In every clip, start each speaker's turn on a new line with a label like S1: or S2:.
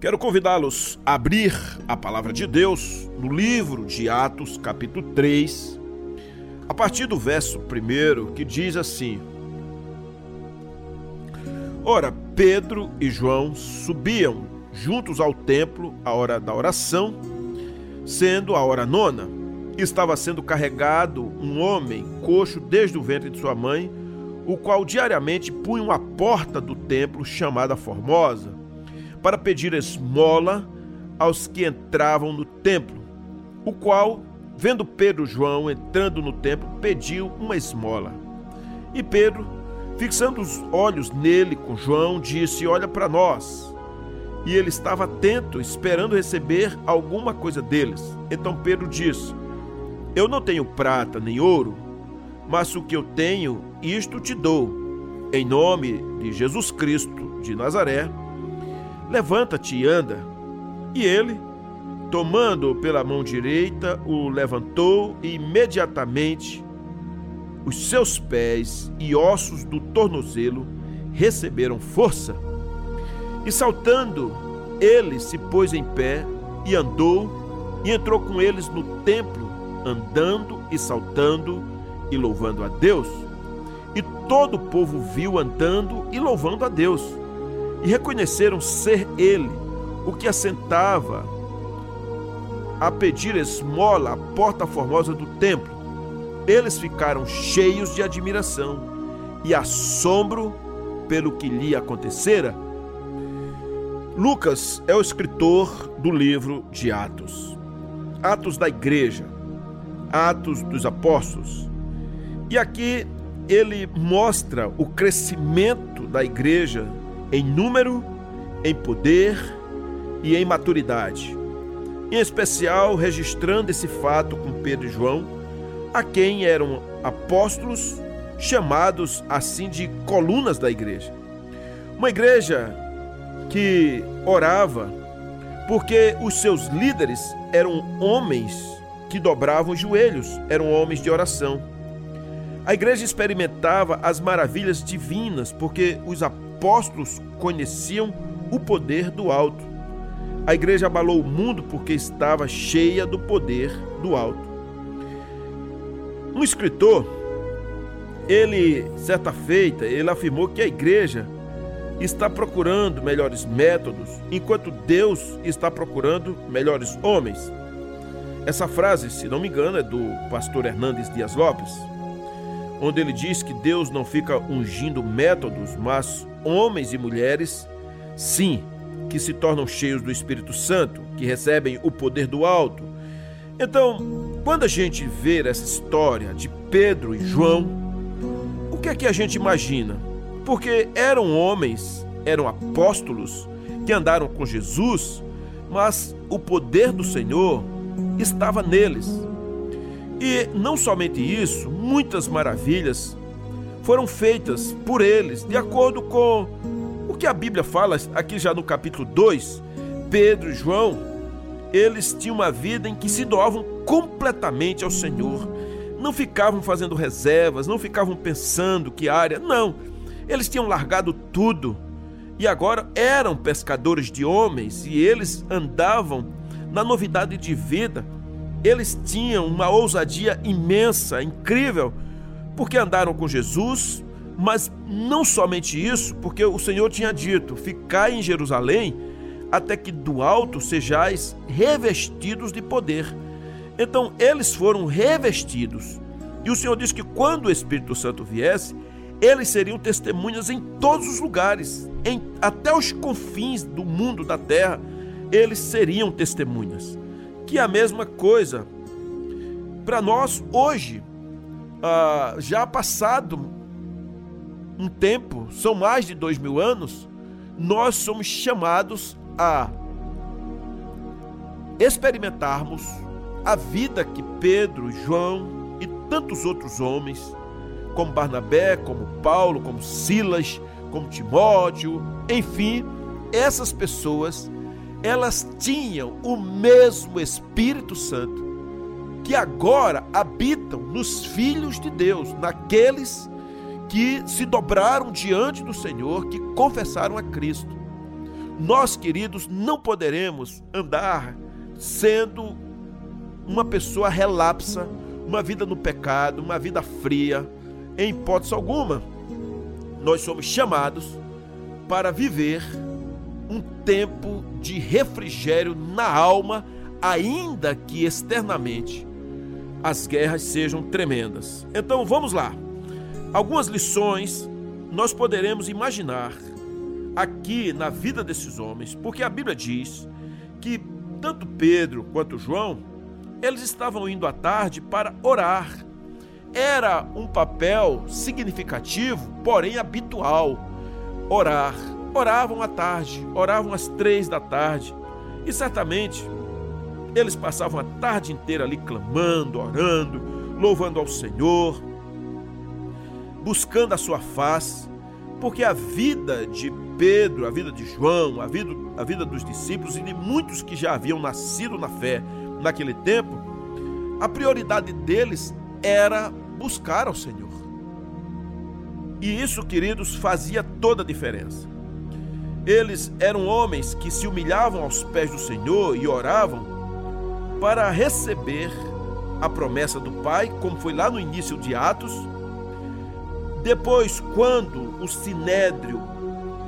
S1: Quero convidá-los a abrir a palavra de Deus no livro de Atos, capítulo 3, a partir do verso 1, que diz assim: Ora, Pedro e João subiam juntos ao templo à hora da oração, sendo a hora nona. Estava sendo carregado um homem coxo desde o ventre de sua mãe, o qual diariamente punha a porta do templo chamada Formosa para pedir esmola aos que entravam no templo, o qual, vendo Pedro e João entrando no templo, pediu uma esmola. E Pedro, fixando os olhos nele com João, disse: Olha para nós. E ele estava atento, esperando receber alguma coisa deles. Então Pedro disse: Eu não tenho prata nem ouro, mas o que eu tenho, isto te dou. Em nome de Jesus Cristo de Nazaré, Levanta-te e anda. E ele, tomando-o pela mão direita, o levantou e imediatamente os seus pés e ossos do tornozelo receberam força. E saltando, ele se pôs em pé e andou, e entrou com eles no templo, andando e saltando e louvando a Deus. E todo o povo viu andando e louvando a Deus e reconheceram ser ele o que assentava a pedir esmola à porta formosa do templo. Eles ficaram cheios de admiração e assombro pelo que lhe acontecera. Lucas é o escritor do livro de Atos. Atos da igreja, Atos dos apóstolos. E aqui ele mostra o crescimento da igreja em número, em poder e em maturidade. Em especial, registrando esse fato com Pedro e João, a quem eram apóstolos, chamados assim de colunas da igreja. Uma igreja que orava, porque os seus líderes eram homens que dobravam os joelhos, eram homens de oração. A igreja experimentava as maravilhas divinas, porque os apóstolos apóstolos conheciam o poder do alto. A igreja abalou o mundo porque estava cheia do poder do alto. Um escritor, ele, certa feita, ele afirmou que a igreja está procurando melhores métodos, enquanto Deus está procurando melhores homens. Essa frase, se não me engano, é do pastor Hernandes Dias Lopes onde ele diz que Deus não fica ungindo métodos, mas homens e mulheres, sim, que se tornam cheios do Espírito Santo, que recebem o poder do alto. Então, quando a gente vê essa história de Pedro e João, o que é que a gente imagina? Porque eram homens, eram apóstolos que andaram com Jesus, mas o poder do Senhor estava neles. E não somente isso, muitas maravilhas foram feitas por eles, de acordo com o que a Bíblia fala aqui já no capítulo 2. Pedro e João, eles tinham uma vida em que se doavam completamente ao Senhor. Não ficavam fazendo reservas, não ficavam pensando que área, não. Eles tinham largado tudo e agora eram pescadores de homens e eles andavam na novidade de vida eles tinham uma ousadia imensa, incrível, porque andaram com Jesus, mas não somente isso, porque o Senhor tinha dito: Ficai em Jerusalém até que do alto sejais revestidos de poder. Então eles foram revestidos. E o Senhor disse que quando o Espírito Santo viesse, eles seriam testemunhas em todos os lugares, em, até os confins do mundo da terra, eles seriam testemunhas que é a mesma coisa para nós hoje, ah, já passado um tempo, são mais de dois mil anos, nós somos chamados a experimentarmos a vida que Pedro, João e tantos outros homens, como Barnabé, como Paulo, como Silas, como Timóteo, enfim, essas pessoas elas tinham o mesmo Espírito Santo que agora habitam nos filhos de Deus, naqueles que se dobraram diante do Senhor, que confessaram a Cristo. Nós, queridos, não poderemos andar sendo uma pessoa relapsa, uma vida no pecado, uma vida fria, em hipótese alguma. Nós somos chamados para viver um tempo de refrigério na alma, ainda que externamente as guerras sejam tremendas. Então vamos lá. Algumas lições nós poderemos imaginar aqui na vida desses homens, porque a Bíblia diz que tanto Pedro quanto João, eles estavam indo à tarde para orar. Era um papel significativo, porém habitual, orar. Oravam à tarde, oravam às três da tarde, e certamente eles passavam a tarde inteira ali clamando, orando, louvando ao Senhor, buscando a sua face, porque a vida de Pedro, a vida de João, a vida, a vida dos discípulos e de muitos que já haviam nascido na fé naquele tempo, a prioridade deles era buscar ao Senhor. E isso, queridos, fazia toda a diferença. Eles eram homens que se humilhavam aos pés do Senhor e oravam para receber a promessa do Pai, como foi lá no início de Atos, depois, quando o sinédrio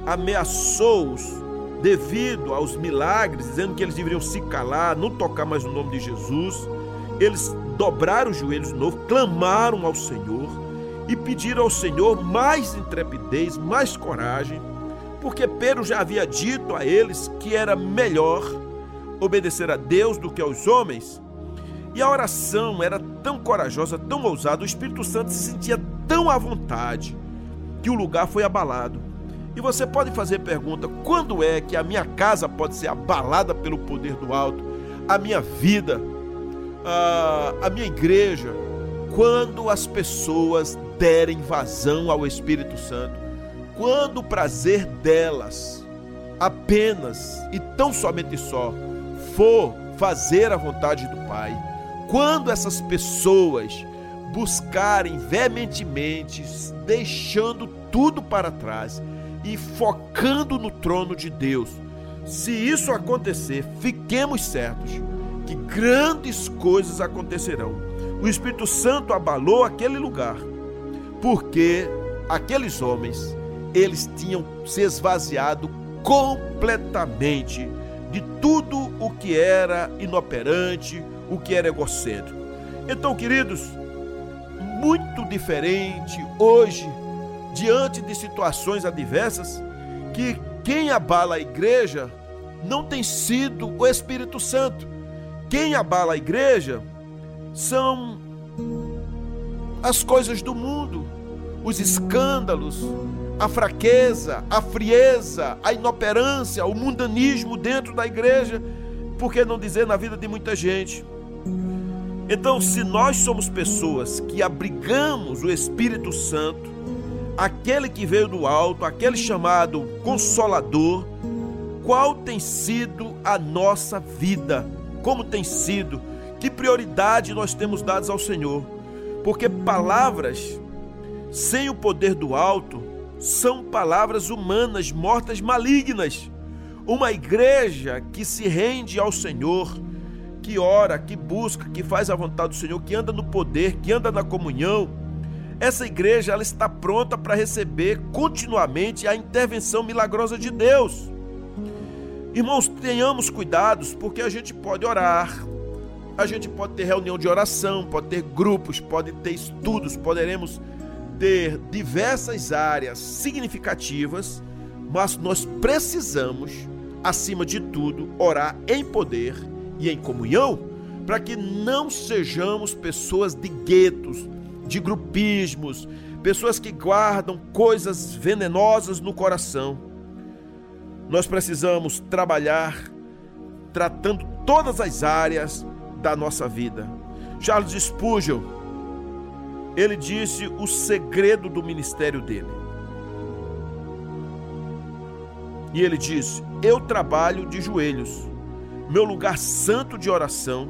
S1: ameaçou-os devido aos milagres, dizendo que eles deveriam se calar, não tocar mais no nome de Jesus, eles dobraram os joelhos de novo, clamaram ao Senhor e pediram ao Senhor mais intrepidez, mais coragem, porque Pedro já havia dito a eles que era melhor obedecer a Deus do que aos homens. E a oração era tão corajosa, tão ousada, o Espírito Santo se sentia tão à vontade que o lugar foi abalado. E você pode fazer pergunta: quando é que a minha casa pode ser abalada pelo poder do alto? A minha vida, a, a minha igreja? Quando as pessoas derem vazão ao Espírito Santo, quando o prazer delas apenas e tão somente só for fazer a vontade do Pai, quando essas pessoas buscarem veementemente, deixando tudo para trás e focando no trono de Deus. Se isso acontecer, fiquemos certos que grandes coisas acontecerão. O Espírito Santo abalou aquele lugar, porque aqueles homens, eles tinham se esvaziado completamente de tudo o que era inoperante, o que era egocêntrico. Então, queridos, muito diferente hoje, diante de situações adversas, que quem abala a igreja não tem sido o Espírito Santo. Quem abala a igreja são as coisas do mundo, os escândalos, a fraqueza, a frieza, a inoperância, o mundanismo dentro da igreja, por que não dizer na vida de muita gente? Então, se nós somos pessoas que abrigamos o Espírito Santo, aquele que veio do alto, aquele chamado Consolador, qual tem sido a nossa vida? Como tem sido? Que prioridade nós temos dados ao Senhor? Porque palavras sem o poder do alto são palavras humanas mortas malignas. Uma igreja que se rende ao Senhor, que ora, que busca, que faz a vontade do Senhor, que anda no poder, que anda na comunhão, essa igreja ela está pronta para receber continuamente a intervenção milagrosa de Deus. Irmãos, tenhamos cuidados, porque a gente pode orar, a gente pode ter reunião de oração, pode ter grupos, pode ter estudos, poderemos ter diversas áreas significativas, mas nós precisamos, acima de tudo, orar em poder e em comunhão, para que não sejamos pessoas de guetos, de grupismos, pessoas que guardam coisas venenosas no coração. Nós precisamos trabalhar tratando todas as áreas da nossa vida. Charles Spurgeon, ele disse o segredo do ministério dele. E ele disse: Eu trabalho de joelhos meu lugar santo de oração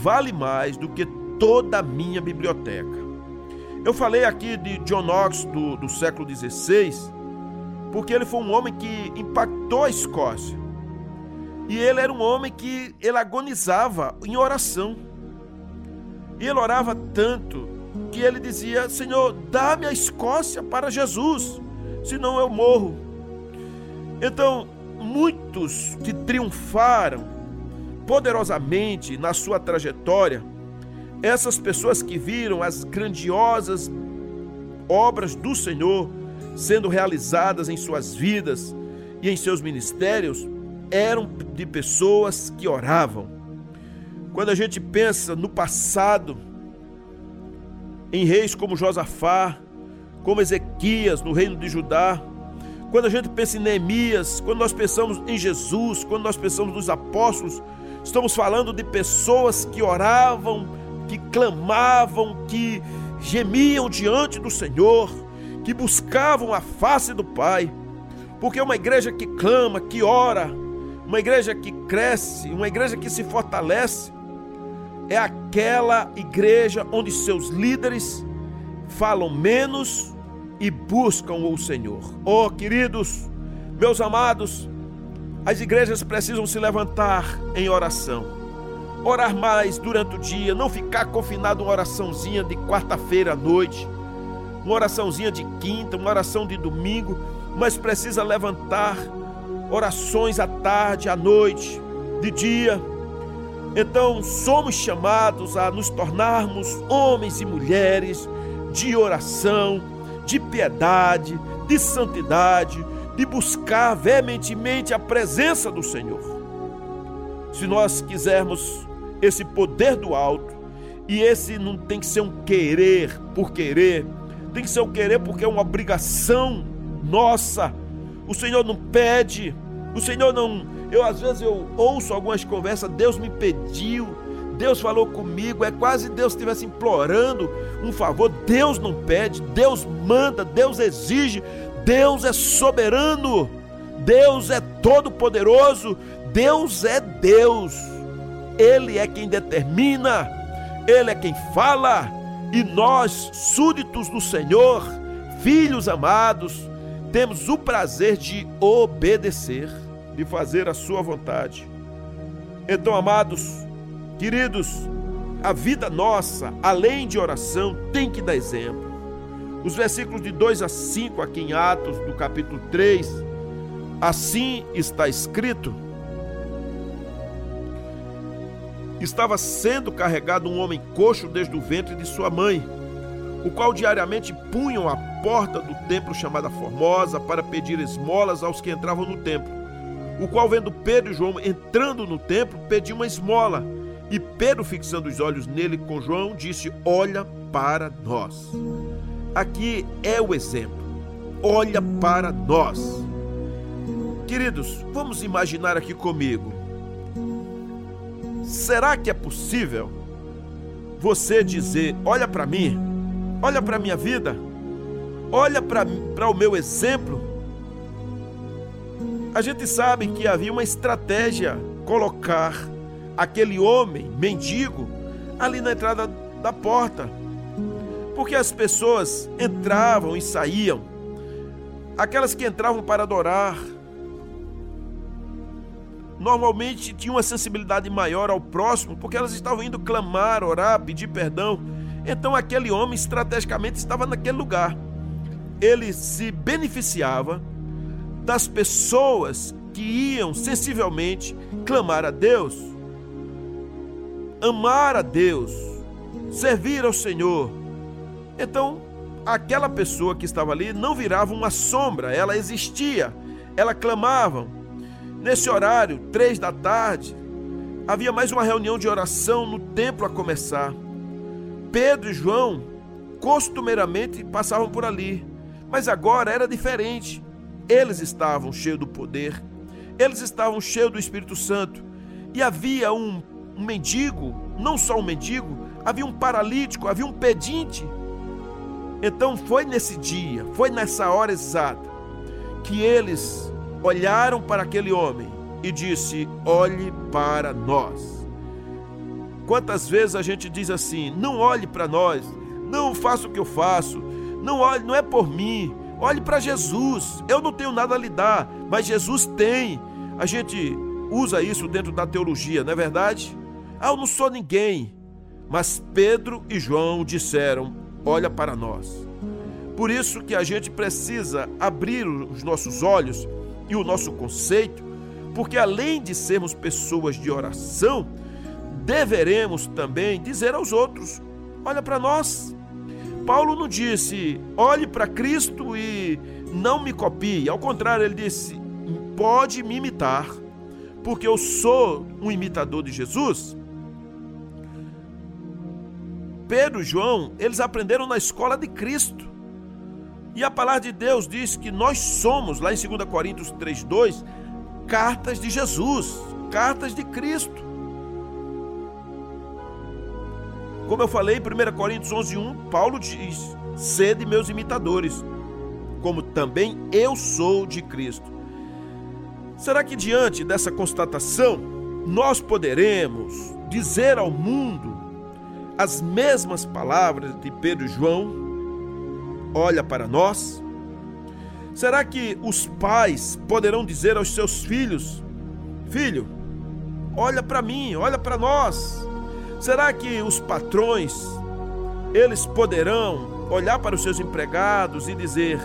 S1: vale mais do que toda a minha biblioteca. Eu falei aqui de John Knox do, do século XVI, porque ele foi um homem que impactou a Escócia. E ele era um homem que ele agonizava em oração. E ele orava tanto que ele dizia: Senhor, dá-me a Escócia para Jesus, senão eu morro. Então, muitos que triunfaram poderosamente na sua trajetória, essas pessoas que viram as grandiosas obras do Senhor sendo realizadas em suas vidas e em seus ministérios, eram de pessoas que oravam. Quando a gente pensa no passado, em reis como Josafá, como Ezequias no reino de Judá, quando a gente pensa em Neemias, quando nós pensamos em Jesus, quando nós pensamos nos apóstolos, estamos falando de pessoas que oravam, que clamavam, que gemiam diante do Senhor, que buscavam a face do Pai. Porque uma igreja que clama, que ora, uma igreja que cresce, uma igreja que se fortalece, é aquela igreja onde seus líderes falam menos e buscam o Senhor. Oh, queridos, meus amados, as igrejas precisam se levantar em oração. Orar mais durante o dia, não ficar confinado uma oraçãozinha de quarta-feira à noite, uma oraçãozinha de quinta, uma oração de domingo, mas precisa levantar orações à tarde, à noite, de dia. Então, somos chamados a nos tornarmos homens e mulheres de oração, de piedade, de santidade, de buscar veementemente a presença do Senhor. Se nós quisermos esse poder do alto, e esse não tem que ser um querer por querer, tem que ser um querer porque é uma obrigação nossa. O Senhor não pede, o Senhor não. Eu às vezes eu ouço algumas conversas, Deus me pediu, Deus falou comigo, é quase Deus estivesse implorando um favor. Deus não pede, Deus manda, Deus exige, Deus é soberano, Deus é todo-poderoso, Deus é Deus. Ele é quem determina, Ele é quem fala, e nós, súditos do Senhor, filhos amados, temos o prazer de obedecer, de fazer a Sua vontade. Então, amados, queridos, a vida nossa, além de oração, tem que dar exemplo. Os versículos de 2 a 5 aqui em Atos, do capítulo 3, assim está escrito: Estava sendo carregado um homem coxo desde o ventre de sua mãe, o qual diariamente punham a porta do templo chamada Formosa para pedir esmolas aos que entravam no templo. O qual, vendo Pedro e João entrando no templo, pediu uma esmola. E Pedro, fixando os olhos nele com João, disse: Olha para nós. Aqui é o exemplo. Olha para nós. Queridos, vamos imaginar aqui comigo. Será que é possível você dizer: Olha para mim, olha para minha vida, olha para o meu exemplo? A gente sabe que havia uma estratégia colocar aquele homem mendigo ali na entrada da porta porque as pessoas entravam e saíam, aquelas que entravam para adorar, normalmente tinham uma sensibilidade maior ao próximo, porque elas estavam indo clamar, orar, pedir perdão. Então aquele homem estrategicamente estava naquele lugar. Ele se beneficiava das pessoas que iam sensivelmente clamar a Deus, amar a Deus, servir ao Senhor então, aquela pessoa que estava ali não virava uma sombra, ela existia, ela clamava. Nesse horário, três da tarde, havia mais uma reunião de oração no templo a começar. Pedro e João costumeiramente passavam por ali, mas agora era diferente. Eles estavam cheios do poder, eles estavam cheios do Espírito Santo, e havia um, um mendigo, não só um mendigo, havia um paralítico, havia um pedinte então foi nesse dia, foi nessa hora exata, que eles olharam para aquele homem e disse: "Olhe para nós". Quantas vezes a gente diz assim: "Não olhe para nós, não faça o que eu faço, não olhe, não é por mim, Olhe para Jesus. Eu não tenho nada a lhe dar, mas Jesus tem. A gente usa isso dentro da teologia, não é verdade? Ah, eu não sou ninguém. Mas Pedro e João disseram: Olha para nós. Por isso que a gente precisa abrir os nossos olhos e o nosso conceito, porque além de sermos pessoas de oração, deveremos também dizer aos outros: Olha para nós. Paulo não disse, olhe para Cristo e não me copie. Ao contrário, ele disse, pode me imitar, porque eu sou um imitador de Jesus. Pedro e João, eles aprenderam na escola de Cristo. E a palavra de Deus diz que nós somos, lá em 2 Coríntios 3,2, cartas de Jesus, cartas de Cristo. Como eu falei, em 1 Coríntios 11, 1, Paulo diz: sede meus imitadores, como também eu sou de Cristo. Será que diante dessa constatação, nós poderemos dizer ao mundo as mesmas palavras de Pedro e João? Olha para nós. Será que os pais poderão dizer aos seus filhos: Filho, olha para mim, olha para nós? Será que os patrões eles poderão olhar para os seus empregados e dizer: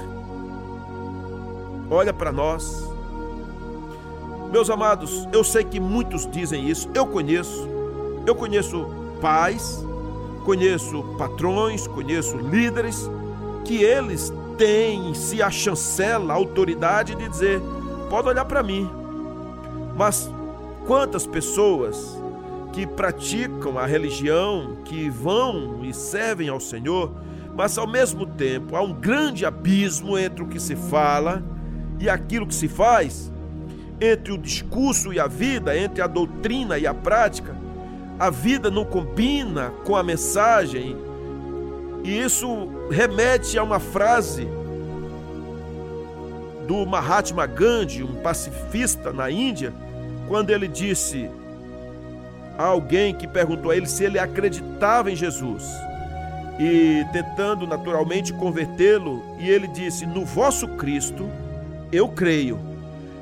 S1: Olha para nós. Meus amados, eu sei que muitos dizem isso, eu conheço. Eu conheço pais, conheço patrões, conheço líderes que eles têm se a chancela, a autoridade de dizer: pode olhar para mim. Mas quantas pessoas que praticam a religião, que vão e servem ao Senhor, mas ao mesmo tempo há um grande abismo entre o que se fala e aquilo que se faz, entre o discurso e a vida, entre a doutrina e a prática. A vida não combina com a mensagem, e isso remete a uma frase do Mahatma Gandhi, um pacifista na Índia, quando ele disse: alguém que perguntou a ele se ele acreditava em Jesus e tentando naturalmente convertê-lo, e ele disse: No vosso Cristo eu creio,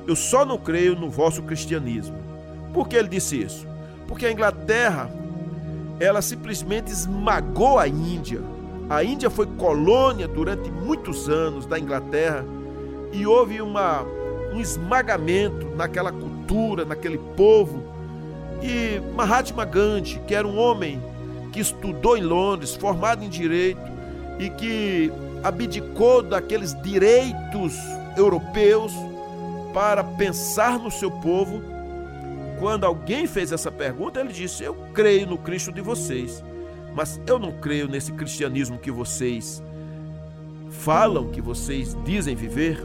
S1: eu só não creio no vosso cristianismo. Por que ele disse isso? Porque a Inglaterra ela simplesmente esmagou a Índia. A Índia foi colônia durante muitos anos da Inglaterra e houve uma, um esmagamento naquela cultura, naquele povo e Mahatma Gandhi, que era um homem que estudou em Londres, formado em direito e que abdicou daqueles direitos europeus para pensar no seu povo. Quando alguém fez essa pergunta, ele disse: Eu creio no Cristo de vocês, mas eu não creio nesse cristianismo que vocês falam, que vocês dizem viver.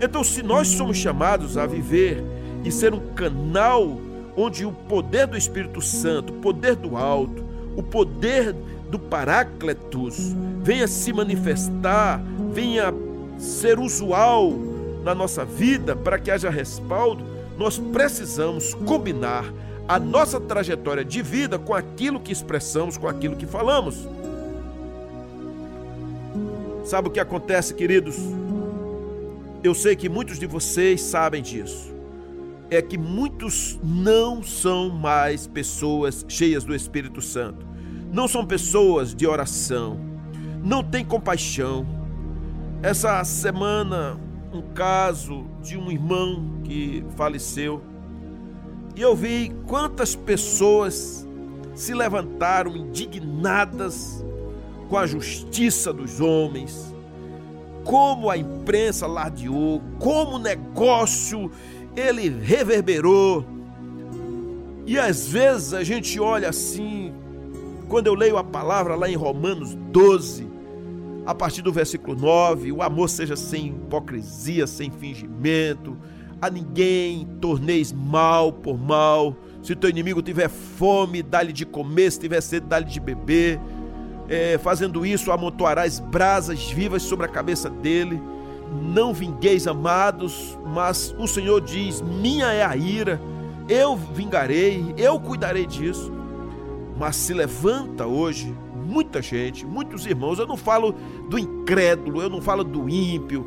S1: Então, se nós somos chamados a viver e ser um canal onde o poder do Espírito Santo, o poder do alto, o poder do Parácletos venha se manifestar, venha ser usual na nossa vida para que haja respaldo, nós precisamos combinar a nossa trajetória de vida com aquilo que expressamos, com aquilo que falamos. Sabe o que acontece, queridos? Eu sei que muitos de vocês sabem disso é que muitos não são mais pessoas cheias do Espírito Santo, não são pessoas de oração, não têm compaixão. Essa semana, um caso de um irmão que faleceu, e eu vi quantas pessoas se levantaram indignadas com a justiça dos homens, como a imprensa lardeou, como o negócio ele reverberou. E às vezes a gente olha assim, quando eu leio a palavra lá em Romanos 12, a partir do versículo 9: o amor seja sem hipocrisia, sem fingimento, a ninguém torneis mal por mal. Se teu inimigo tiver fome, dá-lhe de comer, se tiver sede, dá-lhe de beber. É, fazendo isso, amontoarás brasas vivas sobre a cabeça dele não vingueis, amados, mas o Senhor diz: Minha é a ira, eu vingarei, eu cuidarei disso. Mas se levanta hoje muita gente, muitos irmãos. Eu não falo do incrédulo, eu não falo do ímpio,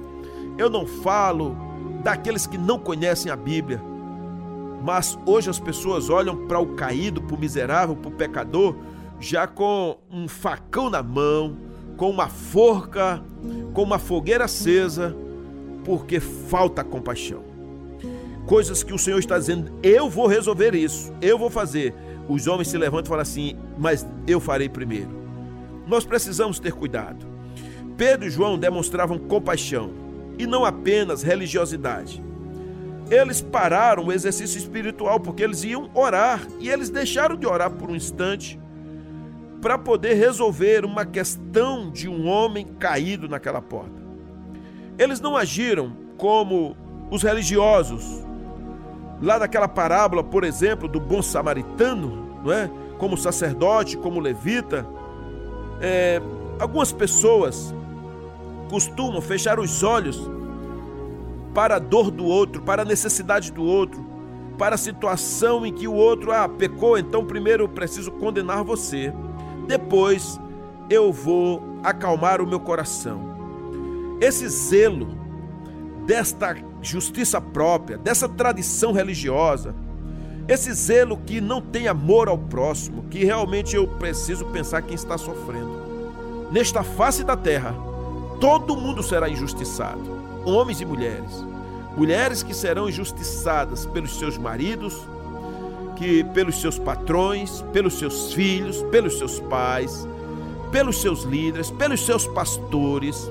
S1: eu não falo daqueles que não conhecem a Bíblia. Mas hoje as pessoas olham para o caído, para o miserável, para o pecador, já com um facão na mão, com uma forca, com uma fogueira acesa, porque falta compaixão. Coisas que o Senhor está dizendo, eu vou resolver isso, eu vou fazer. Os homens se levantam e falam assim, mas eu farei primeiro. Nós precisamos ter cuidado. Pedro e João demonstravam compaixão e não apenas religiosidade. Eles pararam o exercício espiritual porque eles iam orar e eles deixaram de orar por um instante para poder resolver uma questão de um homem caído naquela porta. Eles não agiram como os religiosos, lá daquela parábola, por exemplo, do bom samaritano, não é? Como sacerdote, como levita. É, algumas pessoas costumam fechar os olhos para a dor do outro, para a necessidade do outro, para a situação em que o outro ah, pecou, então primeiro eu preciso condenar você, depois eu vou acalmar o meu coração. Esse zelo desta justiça própria, dessa tradição religiosa, esse zelo que não tem amor ao próximo, que realmente eu preciso pensar quem está sofrendo. Nesta face da terra, todo mundo será injustiçado homens e mulheres. Mulheres que serão injustiçadas pelos seus maridos, que pelos seus patrões, pelos seus filhos, pelos seus pais, pelos seus líderes, pelos seus pastores,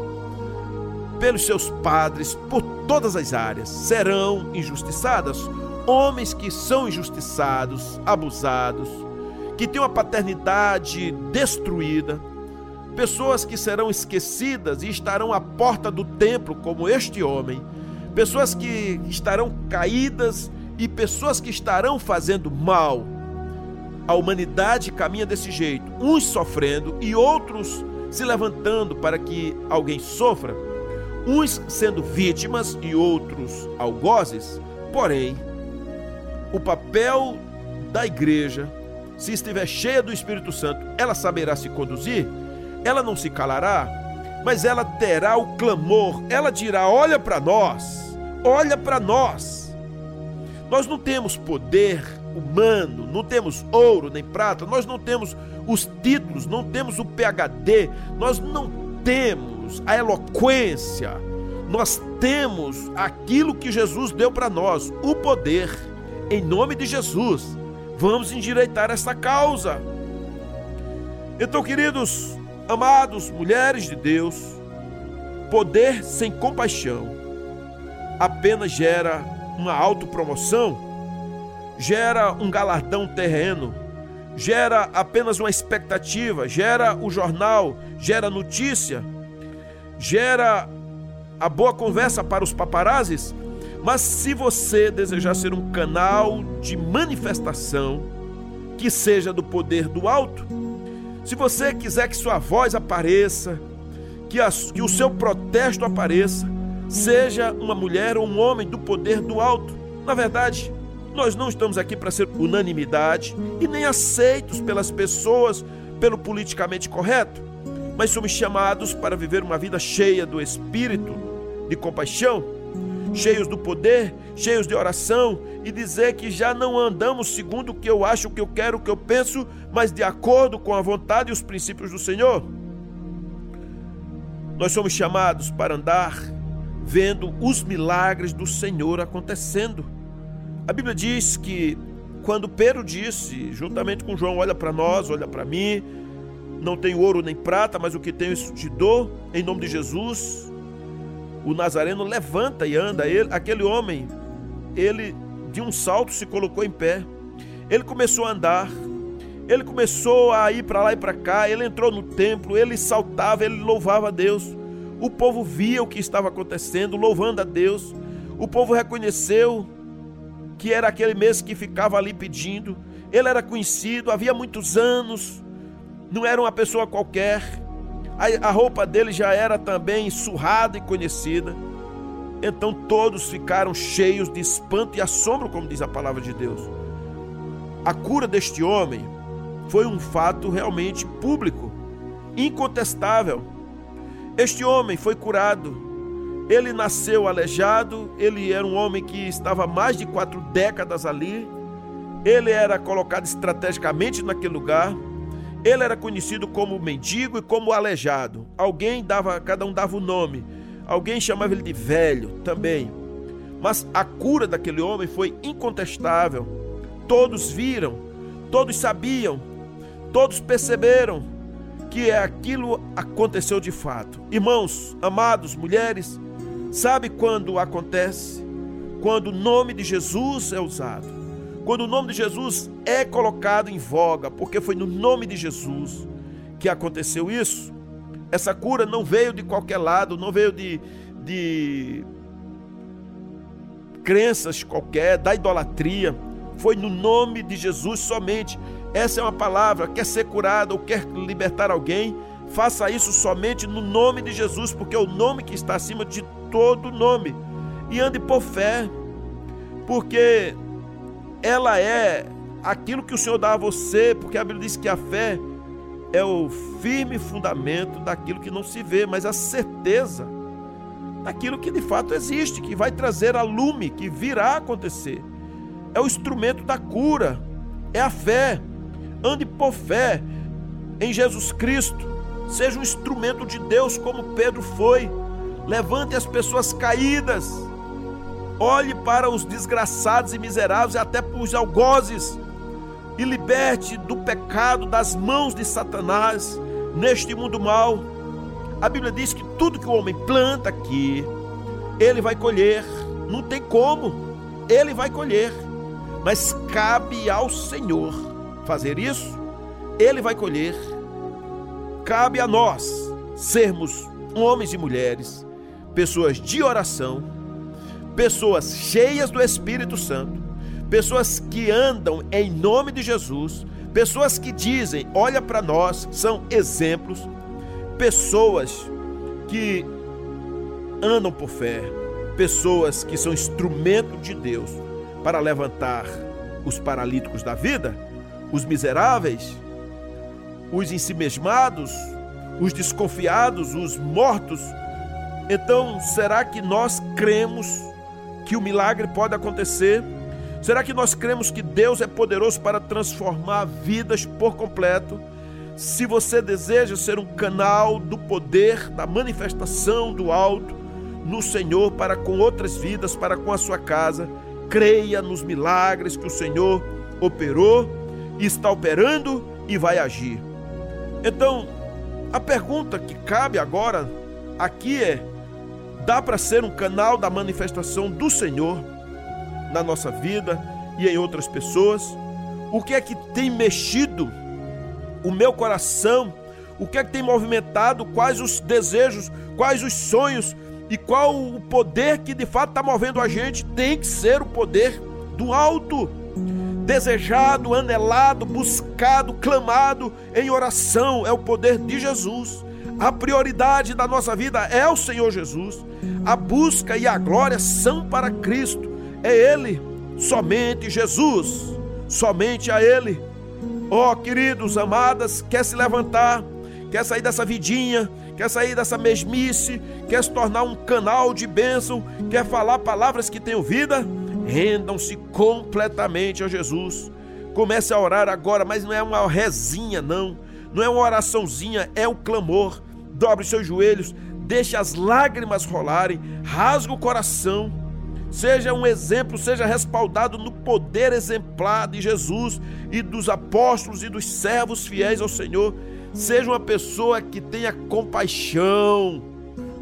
S1: pelos seus padres, por todas as áreas serão injustiçadas. Homens que são injustiçados, abusados, que têm uma paternidade destruída, pessoas que serão esquecidas e estarão à porta do templo, como este homem, pessoas que estarão caídas e pessoas que estarão fazendo mal. A humanidade caminha desse jeito, uns sofrendo e outros se levantando para que alguém sofra, uns sendo vítimas e outros algozes. Porém, o papel da igreja, se estiver cheia do Espírito Santo, ela saberá se conduzir ela não se calará, mas ela terá o clamor, ela dirá: Olha para nós, olha para nós. Nós não temos poder humano, não temos ouro nem prata, nós não temos os títulos, não temos o PhD, nós não temos a eloquência, nós temos aquilo que Jesus deu para nós, o poder. Em nome de Jesus, vamos endireitar essa causa. Então, queridos, Amados, mulheres de Deus, poder sem compaixão apenas gera uma autopromoção, gera um galardão terreno, gera apenas uma expectativa, gera o jornal, gera notícia, gera a boa conversa para os paparazes. Mas se você desejar ser um canal de manifestação que seja do poder do alto, se você quiser que sua voz apareça, que, a, que o seu protesto apareça, seja uma mulher ou um homem do poder do alto. Na verdade, nós não estamos aqui para ser unanimidade e nem aceitos pelas pessoas pelo politicamente correto, mas somos chamados para viver uma vida cheia do espírito de compaixão, cheios do poder, cheios de oração e dizer que já não andamos segundo o que eu acho, o que eu quero, o que eu penso, mas de acordo com a vontade e os princípios do Senhor. Nós somos chamados para andar vendo os milagres do Senhor acontecendo. A Bíblia diz que quando Pedro disse, juntamente com João, olha para nós, olha para mim, não tenho ouro nem prata, mas o que tenho isso te dou, em nome de Jesus o Nazareno levanta e anda. Ele, aquele homem, ele de um salto se colocou em pé. Ele começou a andar. Ele começou a ir para lá e para cá. Ele entrou no templo. Ele saltava. Ele louvava a Deus. O povo via o que estava acontecendo, louvando a Deus. O povo reconheceu que era aquele mesmo que ficava ali pedindo. Ele era conhecido, havia muitos anos. Não era uma pessoa qualquer a, roupa dele já era também surrada e conhecida. Então todos ficaram cheios de espanto e assombro, como diz a palavra de Deus. A cura deste homem foi um fato realmente público. incontestável. Este homem foi curado. Ele nasceu aleijado, ele era um homem que estava mais de quatro décadas ali. Ele era colocado estrategicamente naquele lugar. Ele era conhecido como mendigo e como aleijado. Alguém dava, cada um dava o um nome. Alguém chamava ele de velho também. Mas a cura daquele homem foi incontestável. Todos viram, todos sabiam, todos perceberam que aquilo aconteceu de fato. Irmãos, amados, mulheres, sabe quando acontece? Quando o nome de Jesus é usado. Quando o nome de Jesus é colocado em voga, porque foi no nome de Jesus que aconteceu isso. Essa cura não veio de qualquer lado, não veio de, de crenças qualquer, da idolatria. Foi no nome de Jesus somente. Essa é uma palavra. Quer ser curado ou quer libertar alguém? Faça isso somente no nome de Jesus, porque é o nome que está acima de todo nome. E ande por fé, porque ela é aquilo que o Senhor dá a você, porque a Bíblia diz que a fé é o firme fundamento daquilo que não se vê, mas a certeza daquilo que de fato existe, que vai trazer a lume, que virá acontecer. É o instrumento da cura, é a fé. Ande por fé em Jesus Cristo. Seja um instrumento de Deus como Pedro foi. Levante as pessoas caídas. Olhe para os desgraçados e miseráveis e até para os algozes e liberte do pecado das mãos de Satanás neste mundo mal a Bíblia diz que tudo que o homem planta aqui, ele vai colher. Não tem como, ele vai colher. Mas cabe ao Senhor fazer isso, ele vai colher. Cabe a nós sermos homens e mulheres, pessoas de oração, pessoas cheias do Espírito Santo, pessoas que andam em nome de Jesus, pessoas que dizem: olha para nós, são exemplos pessoas que andam por fé, pessoas que são instrumento de Deus para levantar os paralíticos da vida, os miseráveis, os ensimesmados, os desconfiados, os mortos. Então, será que nós cremos que o milagre pode acontecer? Será que nós cremos que Deus é poderoso para transformar vidas por completo? Se você deseja ser um canal do poder, da manifestação do alto no Senhor para com outras vidas, para com a sua casa, creia nos milagres que o Senhor operou, está operando e vai agir. Então, a pergunta que cabe agora aqui é: dá para ser um canal da manifestação do Senhor na nossa vida e em outras pessoas? O que é que tem mexido o meu coração, o que é que tem movimentado, quais os desejos, quais os sonhos e qual o poder que de fato está movendo a gente, tem que ser o poder do alto, desejado, anelado, buscado, clamado em oração, é o poder de Jesus. A prioridade da nossa vida é o Senhor Jesus. A busca e a glória são para Cristo. É Ele, somente Jesus, somente a Ele. Ó oh, queridos, amadas, quer se levantar, quer sair dessa vidinha, quer sair dessa mesmice, quer se tornar um canal de bênção, quer falar palavras que tenham vida? Rendam-se completamente a Jesus. Comece a orar agora, mas não é uma rezinha, não. Não é uma oraçãozinha, é o clamor. Dobre seus joelhos, deixe as lágrimas rolarem, rasga o coração seja um exemplo, seja respaldado no poder exemplar de Jesus e dos apóstolos e dos servos fiéis ao Senhor. Seja uma pessoa que tenha compaixão,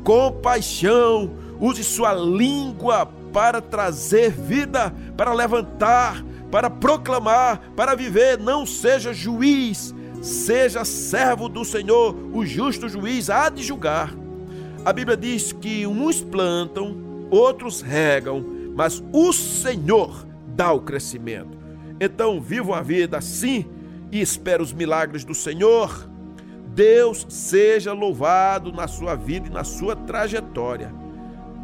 S1: compaixão, use sua língua para trazer vida, para levantar, para proclamar, para viver. Não seja juiz, seja servo do Senhor, o justo juiz há de julgar. A Bíblia diz que uns plantam, outros regam, mas o Senhor dá o crescimento. Então, viva a vida assim e espero os milagres do Senhor. Deus seja louvado na sua vida e na sua trajetória,